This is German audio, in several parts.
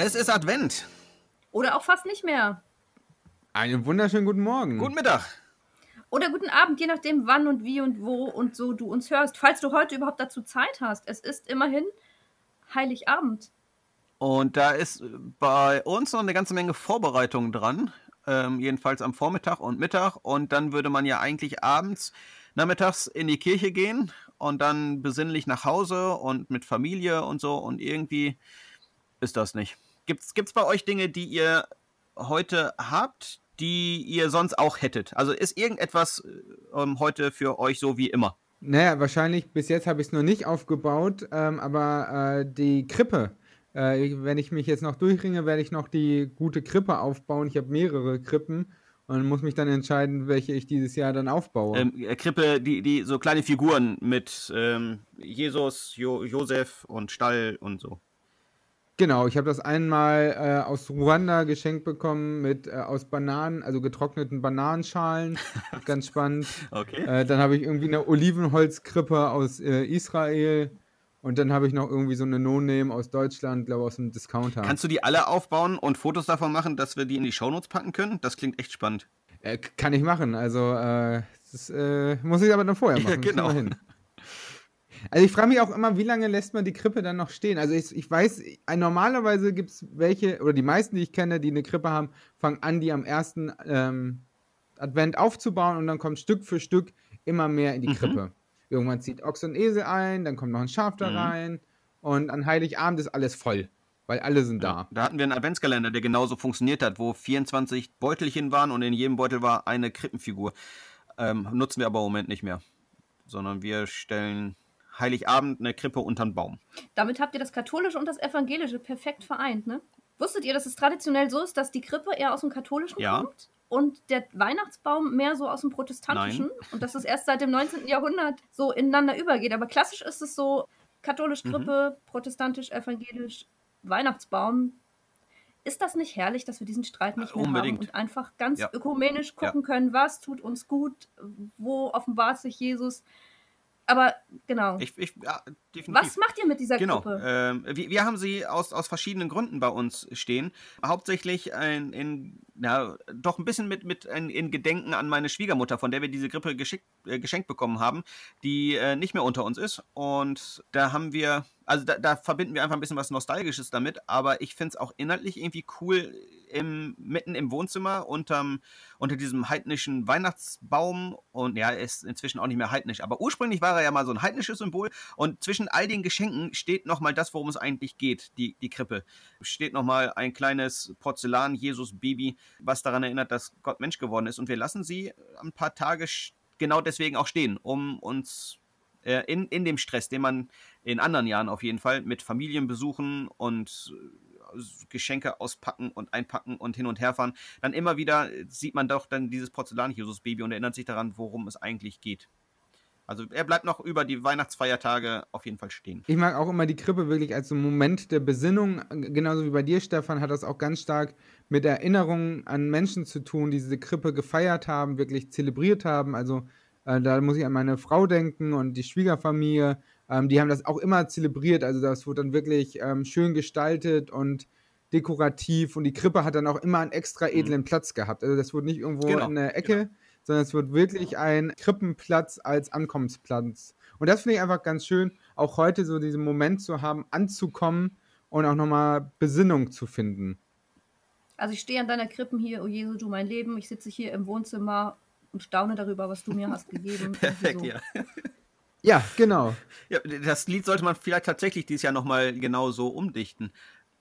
Es ist Advent. Oder auch fast nicht mehr. Einen wunderschönen guten Morgen. Guten Mittag. Oder guten Abend, je nachdem, wann und wie und wo und so du uns hörst. Falls du heute überhaupt dazu Zeit hast. Es ist immerhin Heiligabend. Und da ist bei uns noch eine ganze Menge Vorbereitung dran. Ähm, jedenfalls am Vormittag und Mittag. Und dann würde man ja eigentlich abends, nachmittags in die Kirche gehen und dann besinnlich nach Hause und mit Familie und so. Und irgendwie ist das nicht. Gibt es bei euch Dinge, die ihr heute habt, die ihr sonst auch hättet? Also ist irgendetwas ähm, heute für euch so wie immer? Naja, wahrscheinlich bis jetzt habe ich es noch nicht aufgebaut, ähm, aber äh, die Krippe. Äh, wenn ich mich jetzt noch durchringe, werde ich noch die gute Krippe aufbauen. Ich habe mehrere Krippen und muss mich dann entscheiden, welche ich dieses Jahr dann aufbaue. Ähm, äh, Krippe, die, die so kleine Figuren mit ähm, Jesus, jo Josef und Stall und so. Genau, ich habe das einmal äh, aus Ruanda geschenkt bekommen mit äh, aus Bananen, also getrockneten Bananenschalen. Ganz spannend. Okay. Äh, dann habe ich irgendwie eine Olivenholzkrippe aus äh, Israel. Und dann habe ich noch irgendwie so eine No-Name aus Deutschland, glaube aus einem Discounter. Kannst du die alle aufbauen und Fotos davon machen, dass wir die in die Shownotes packen können? Das klingt echt spannend. Äh, kann ich machen. Also, äh, das muss ich aber dann vorher machen. Ja, genau. Also ich frage mich auch immer, wie lange lässt man die Krippe dann noch stehen? Also ich, ich weiß, normalerweise gibt es welche, oder die meisten, die ich kenne, die eine Krippe haben, fangen an, die am ersten ähm, Advent aufzubauen und dann kommt Stück für Stück immer mehr in die mhm. Krippe. Irgendwann zieht Ochs und Esel ein, dann kommt noch ein Schaf da mhm. rein und an Heiligabend ist alles voll, weil alle sind da. Ja, da hatten wir einen Adventskalender, der genauso funktioniert hat, wo 24 Beutelchen waren und in jedem Beutel war eine Krippenfigur. Ähm, nutzen wir aber im Moment nicht mehr, sondern wir stellen Heiligabend eine Krippe unter den Baum. Damit habt ihr das Katholische und das Evangelische perfekt vereint, ne? Wusstet ihr, dass es traditionell so ist, dass die Krippe eher aus dem Katholischen ja. kommt und der Weihnachtsbaum mehr so aus dem Protestantischen Nein. und dass es erst seit dem 19. Jahrhundert so ineinander übergeht. Aber klassisch ist es so, katholisch mhm. Krippe, mhm. protestantisch, evangelisch, Weihnachtsbaum. Ist das nicht herrlich, dass wir diesen Streit nicht mehr Unbedingt. haben und einfach ganz ja. ökumenisch gucken ja. können, was tut uns gut, wo offenbart sich Jesus? Aber genau. Ich, ich, ja, Was macht ihr mit dieser genau. Gruppe? Ähm, wir, wir, haben sie aus, aus verschiedenen Gründen bei uns stehen. Hauptsächlich in, in ja, doch ein bisschen mit, mit in, in, Gedenken an meine Schwiegermutter, von der wir diese Grippe geschick, äh, geschenkt bekommen haben, die äh, nicht mehr unter uns ist. Und da haben wir also da, da, verbinden wir einfach ein bisschen was Nostalgisches damit, aber ich finde es auch inhaltlich irgendwie cool, im, mitten im Wohnzimmer unterm, unter diesem heidnischen Weihnachtsbaum. Und ja, er ist inzwischen auch nicht mehr heidnisch, aber ursprünglich war er ja mal so ein heidnisches Symbol. Und zwischen all den Geschenken steht nochmal das, worum es eigentlich geht, die, die Krippe. Steht nochmal ein kleines Porzellan-Jesus-Baby, was daran erinnert, dass Gott Mensch geworden ist. Und wir lassen sie ein paar Tage genau deswegen auch stehen, um uns äh, in, in dem Stress, den man in anderen Jahren auf jeden Fall mit Familienbesuchen und äh, Geschenke auspacken und einpacken und hin und her fahren, dann immer wieder sieht man doch dann dieses Porzellan-Jesus-Baby und erinnert sich daran, worum es eigentlich geht. Also er bleibt noch über die Weihnachtsfeiertage auf jeden Fall stehen. Ich mag auch immer die Krippe wirklich als so einen Moment der Besinnung. Genauso wie bei dir, Stefan, hat das auch ganz stark mit Erinnerungen an Menschen zu tun, die diese Krippe gefeiert haben, wirklich zelebriert haben. Also äh, da muss ich an meine Frau denken und die Schwiegerfamilie. Ähm, die haben das auch immer zelebriert. Also das wurde dann wirklich ähm, schön gestaltet und dekorativ. Und die Krippe hat dann auch immer einen extra mhm. edlen mhm. Platz gehabt. Also das wurde nicht irgendwo genau, in der Ecke, genau. sondern es wird wirklich ein Krippenplatz als Ankommensplatz. Und das finde ich einfach ganz schön, auch heute so diesen Moment zu haben, anzukommen und auch nochmal Besinnung zu finden. Also ich stehe an deiner Krippen hier, oh Jesu, du mein Leben. Ich sitze hier im Wohnzimmer und staune darüber, was du mir hast gegeben. Perfekt, so. ja. Ja, genau. Ja, das Lied sollte man vielleicht tatsächlich dieses Jahr nochmal genau so umdichten.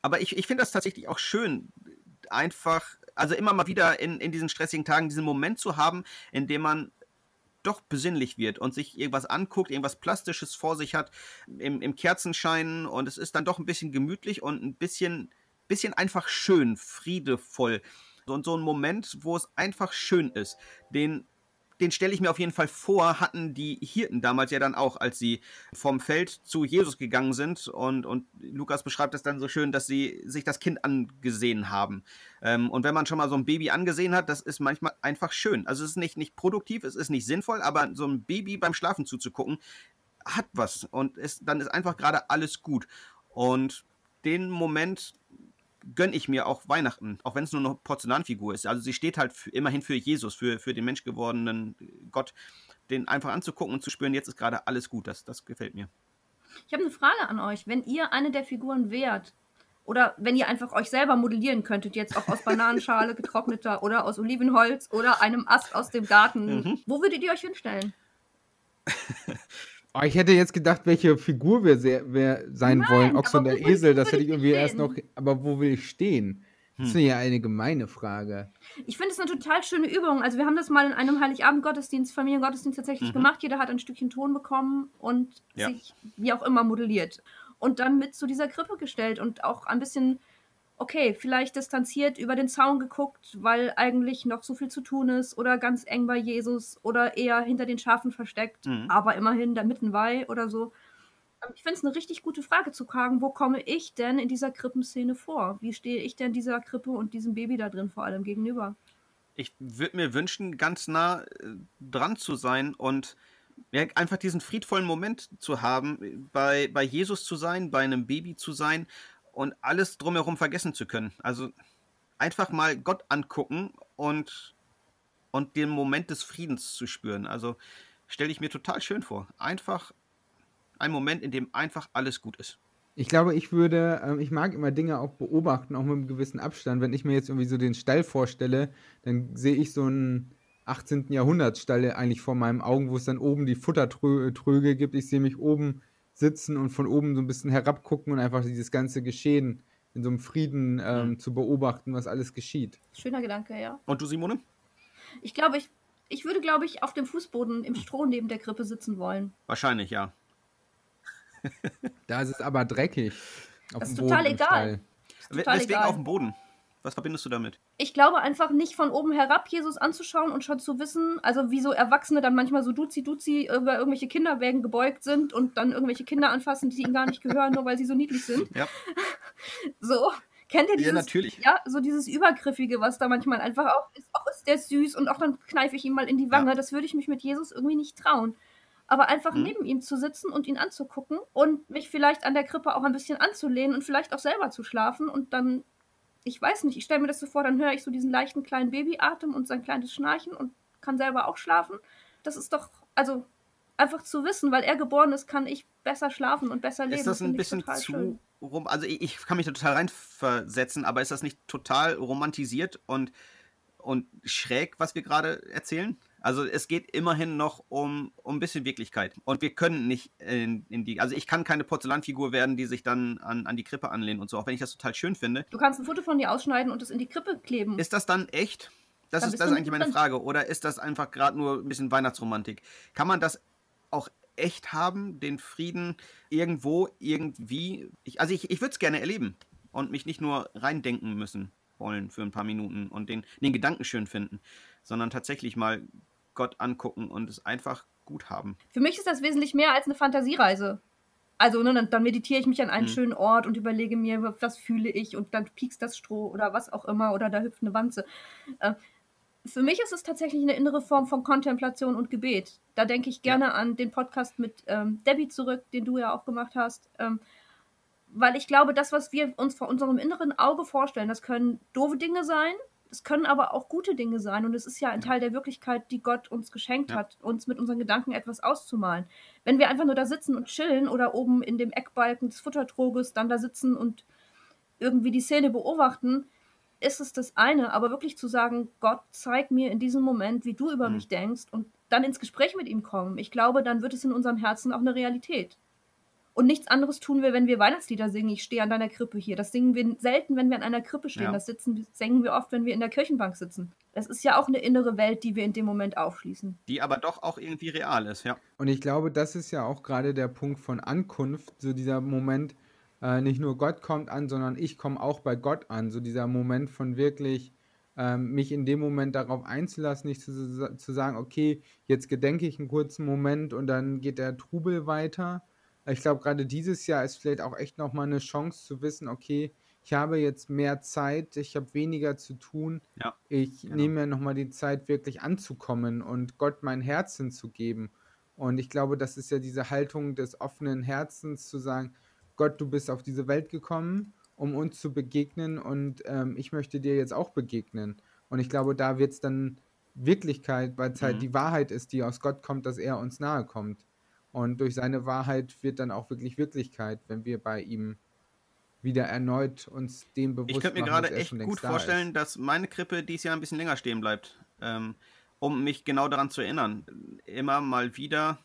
Aber ich, ich finde das tatsächlich auch schön, einfach, also immer mal wieder in, in diesen stressigen Tagen diesen Moment zu haben, in dem man doch besinnlich wird und sich irgendwas anguckt, irgendwas Plastisches vor sich hat im, im Kerzenschein und es ist dann doch ein bisschen gemütlich und ein bisschen, bisschen einfach schön, friedevoll. Und so ein Moment, wo es einfach schön ist, den, den stelle ich mir auf jeden Fall vor, hatten die Hirten damals ja dann auch, als sie vom Feld zu Jesus gegangen sind. Und, und Lukas beschreibt es dann so schön, dass sie sich das Kind angesehen haben. Ähm, und wenn man schon mal so ein Baby angesehen hat, das ist manchmal einfach schön. Also es ist nicht, nicht produktiv, es ist nicht sinnvoll, aber so ein Baby beim Schlafen zuzugucken, hat was. Und es, dann ist einfach gerade alles gut. Und den Moment gönne ich mir auch Weihnachten, auch wenn es nur eine Porzellanfigur ist. Also sie steht halt für, immerhin für Jesus, für, für den menschgewordenen Gott, den einfach anzugucken und zu spüren, jetzt ist gerade alles gut. Das, das gefällt mir. Ich habe eine Frage an euch. Wenn ihr eine der Figuren wärt, oder wenn ihr einfach euch selber modellieren könntet, jetzt auch aus Bananenschale getrockneter oder aus Olivenholz oder einem Ast aus dem Garten, mhm. wo würdet ihr euch hinstellen? Oh, ich hätte jetzt gedacht, welche Figur wir, sehr, wir sein Nein, wollen. Ochs und der Esel, das hätte ich irgendwie stehen? erst noch. Aber wo will ich stehen? Das hm. ist ja eine gemeine Frage. Ich finde es eine total schöne Übung. Also wir haben das mal in einem Heiligabend-Gottesdienst, Familiengottesdienst tatsächlich mhm. gemacht. Jeder hat ein Stückchen Ton bekommen und ja. sich wie auch immer modelliert. Und dann mit zu dieser Krippe gestellt und auch ein bisschen okay, vielleicht distanziert über den Zaun geguckt, weil eigentlich noch so viel zu tun ist oder ganz eng bei Jesus oder eher hinter den Schafen versteckt, mhm. aber immerhin da mitten bei oder so. Ähm, ich finde es eine richtig gute Frage zu fragen, wo komme ich denn in dieser Krippenszene vor? Wie stehe ich denn dieser Krippe und diesem Baby da drin vor allem gegenüber? Ich würde mir wünschen, ganz nah äh, dran zu sein und ja, einfach diesen friedvollen Moment zu haben, bei, bei Jesus zu sein, bei einem Baby zu sein und alles drumherum vergessen zu können. Also einfach mal Gott angucken und, und den Moment des Friedens zu spüren. Also stelle ich mir total schön vor. Einfach ein Moment, in dem einfach alles gut ist. Ich glaube, ich würde, äh, ich mag immer Dinge auch beobachten, auch mit einem gewissen Abstand. Wenn ich mir jetzt irgendwie so den Stall vorstelle, dann sehe ich so einen 18. Jahrhundertstall eigentlich vor meinen Augen, wo es dann oben die Futtertröge gibt. Ich sehe mich oben sitzen und von oben so ein bisschen herabgucken und einfach dieses ganze Geschehen in so einem Frieden ähm, mhm. zu beobachten, was alles geschieht. Schöner Gedanke, ja. Und du, Simone? Ich glaube, ich, ich würde, glaube ich, auf dem Fußboden im Stroh neben der Krippe sitzen wollen. Wahrscheinlich, ja. da ist es aber dreckig. das ist total egal. Ist total Deswegen egal. auf dem Boden. Was verbindest du damit? Ich glaube einfach nicht von oben herab Jesus anzuschauen und schon zu wissen, also wie so Erwachsene dann manchmal so duzi-duzi über irgendwelche Kinderwägen gebeugt sind und dann irgendwelche Kinder anfassen, die ihnen gar nicht gehören, nur weil sie so niedlich sind. Ja. So. Kennt ihr dieses, ja, natürlich. Ja, so dieses Übergriffige, was da manchmal einfach auch ist, auch ist der süß und auch dann kneife ich ihm mal in die Wange. Ja. Das würde ich mich mit Jesus irgendwie nicht trauen. Aber einfach hm. neben ihm zu sitzen und ihn anzugucken und mich vielleicht an der Krippe auch ein bisschen anzulehnen und vielleicht auch selber zu schlafen und dann ich weiß nicht, ich stelle mir das so vor, dann höre ich so diesen leichten kleinen Babyatem und sein kleines Schnarchen und kann selber auch schlafen. Das ist doch, also einfach zu wissen, weil er geboren ist, kann ich besser schlafen und besser leben. Ist das ein das bisschen zu schön. rum? Also ich, ich, kann mich da total reinversetzen, aber ist das nicht total romantisiert und, und schräg, was wir gerade erzählen? Also es geht immerhin noch um, um ein bisschen Wirklichkeit. Und wir können nicht in, in, die. Also ich kann keine Porzellanfigur werden, die sich dann an, an die Krippe anlehnt und so, auch wenn ich das total schön finde. Du kannst ein Foto von dir ausschneiden und es in die Krippe kleben. Ist das dann echt? Das dann ist, das ist eigentlich meine Frage. Oder ist das einfach gerade nur ein bisschen Weihnachtsromantik? Kann man das auch echt haben, den Frieden irgendwo, irgendwie? Ich, also ich, ich würde es gerne erleben und mich nicht nur reindenken müssen wollen für ein paar Minuten und den, den Gedanken schön finden, sondern tatsächlich mal Gott angucken und es einfach gut haben. Für mich ist das wesentlich mehr als eine Fantasiereise. Also ne, dann, dann, meditiere ich mich an einen mhm. schönen Ort und überlege mir, was fühle ich und dann piekst das Stroh oder was auch immer oder da hüpft eine Wanze. Äh, für mich ist es tatsächlich eine innere Form von Kontemplation und Gebet. Da denke ich gerne ja. an den Podcast mit ähm, Debbie zurück, den du ja auch gemacht hast. Ähm, weil ich glaube, das, was wir uns vor unserem inneren Auge vorstellen, das können doofe Dinge sein, es können aber auch gute Dinge sein und es ist ja ein Teil der Wirklichkeit, die Gott uns geschenkt ja. hat, uns mit unseren Gedanken etwas auszumalen. Wenn wir einfach nur da sitzen und chillen oder oben in dem Eckbalken des Futtertroges dann da sitzen und irgendwie die Szene beobachten, ist es das eine, aber wirklich zu sagen, Gott, zeig mir in diesem Moment, wie du über mhm. mich denkst und dann ins Gespräch mit ihm kommen. Ich glaube, dann wird es in unserem Herzen auch eine Realität. Und nichts anderes tun wir, wenn wir Weihnachtslieder singen. Ich stehe an deiner Krippe hier. Das singen wir selten, wenn wir an einer Krippe stehen. Ja. Das sitzen, singen wir oft, wenn wir in der Kirchenbank sitzen. Das ist ja auch eine innere Welt, die wir in dem Moment aufschließen. Die aber doch auch irgendwie real ist, ja. Und ich glaube, das ist ja auch gerade der Punkt von Ankunft, so dieser Moment, äh, nicht nur Gott kommt an, sondern ich komme auch bei Gott an. So dieser Moment von wirklich ähm, mich in dem Moment darauf einzulassen, nicht zu, zu sagen, okay, jetzt gedenke ich einen kurzen Moment und dann geht der Trubel weiter, ich glaube, gerade dieses Jahr ist vielleicht auch echt nochmal eine Chance zu wissen, okay, ich habe jetzt mehr Zeit, ich habe weniger zu tun. Ja, ich genau. nehme mir nochmal die Zeit, wirklich anzukommen und Gott mein Herz hinzugeben. Und ich glaube, das ist ja diese Haltung des offenen Herzens, zu sagen, Gott, du bist auf diese Welt gekommen um uns zu begegnen und ähm, ich möchte dir jetzt auch begegnen. Und ich glaube, da wird es dann Wirklichkeit, weil es halt Mhm. die Wahrheit ist, die aus Gott kommt, dass er uns nahe kommt. Und durch seine Wahrheit wird dann auch wirklich Wirklichkeit, wenn wir bei ihm wieder erneut uns dem bewusst Ich könnte mir gerade er echt gut da vorstellen, ist. dass meine Krippe dieses Jahr ein bisschen länger stehen bleibt, ähm, um mich genau daran zu erinnern, immer mal wieder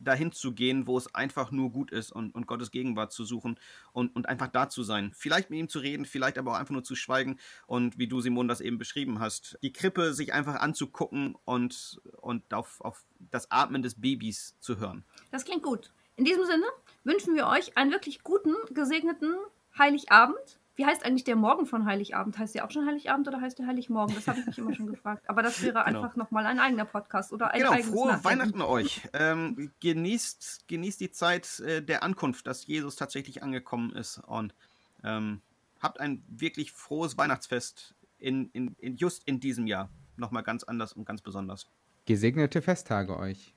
dahin zu gehen, wo es einfach nur gut ist und, und Gottes Gegenwart zu suchen und, und einfach da zu sein. Vielleicht mit ihm zu reden, vielleicht aber auch einfach nur zu schweigen und wie du, Simon, das eben beschrieben hast, die Krippe sich einfach anzugucken und, und auf, auf das Atmen des Babys zu hören. Das klingt gut. In diesem Sinne wünschen wir euch einen wirklich guten, gesegneten Heiligabend. Wie heißt eigentlich der Morgen von Heiligabend? Heißt der auch schon Heiligabend oder heißt der Heiligmorgen? Das habe ich mich immer schon gefragt. Aber das wäre Genau. einfach nochmal ein eigener Podcast oder ein Genau, eigenes frohe Nachdenken. Weihnachten euch. Ähm, genießt, genießt die Zeit äh, der Ankunft, dass Jesus tatsächlich angekommen ist. Und ähm, habt ein wirklich frohes Weihnachtsfest in, in, in just in diesem Jahr. Nochmal ganz anders und ganz besonders. Gesegnete Festtage euch.